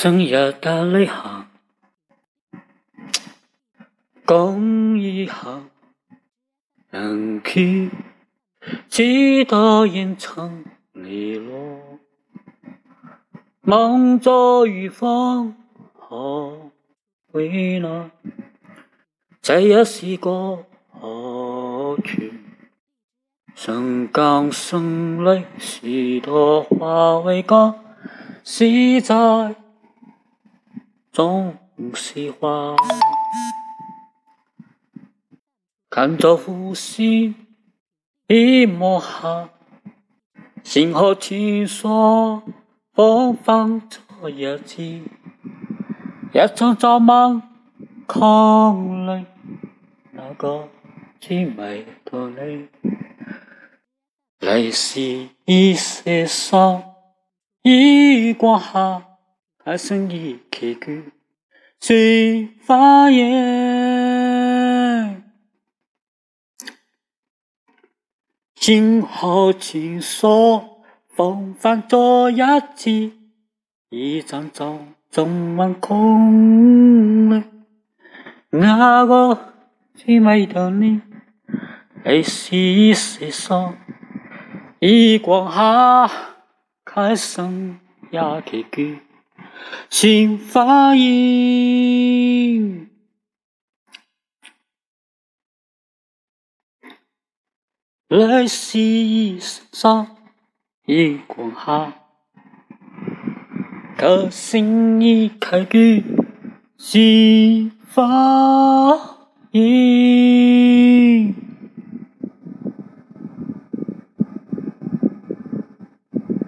生涯的泪痕，共一行，人去几多烟尘里落，梦着雨风何为难？再也是过去，生刚生泪，许多话未讲，是在。总喜欢看着呼吸一抹黑，星河倾烁，风放着日记，也曾找梦空泪，那个凄美的泪，泪是一些伤，一光下。还剩一颗句，谁发言？今后轻锁，风帆着日记，一张张装满空泪。那个凄美的你，泪是一些伤，一光下，还剩一颗句。请发音，来细沙一光下，可心已开句，请发音。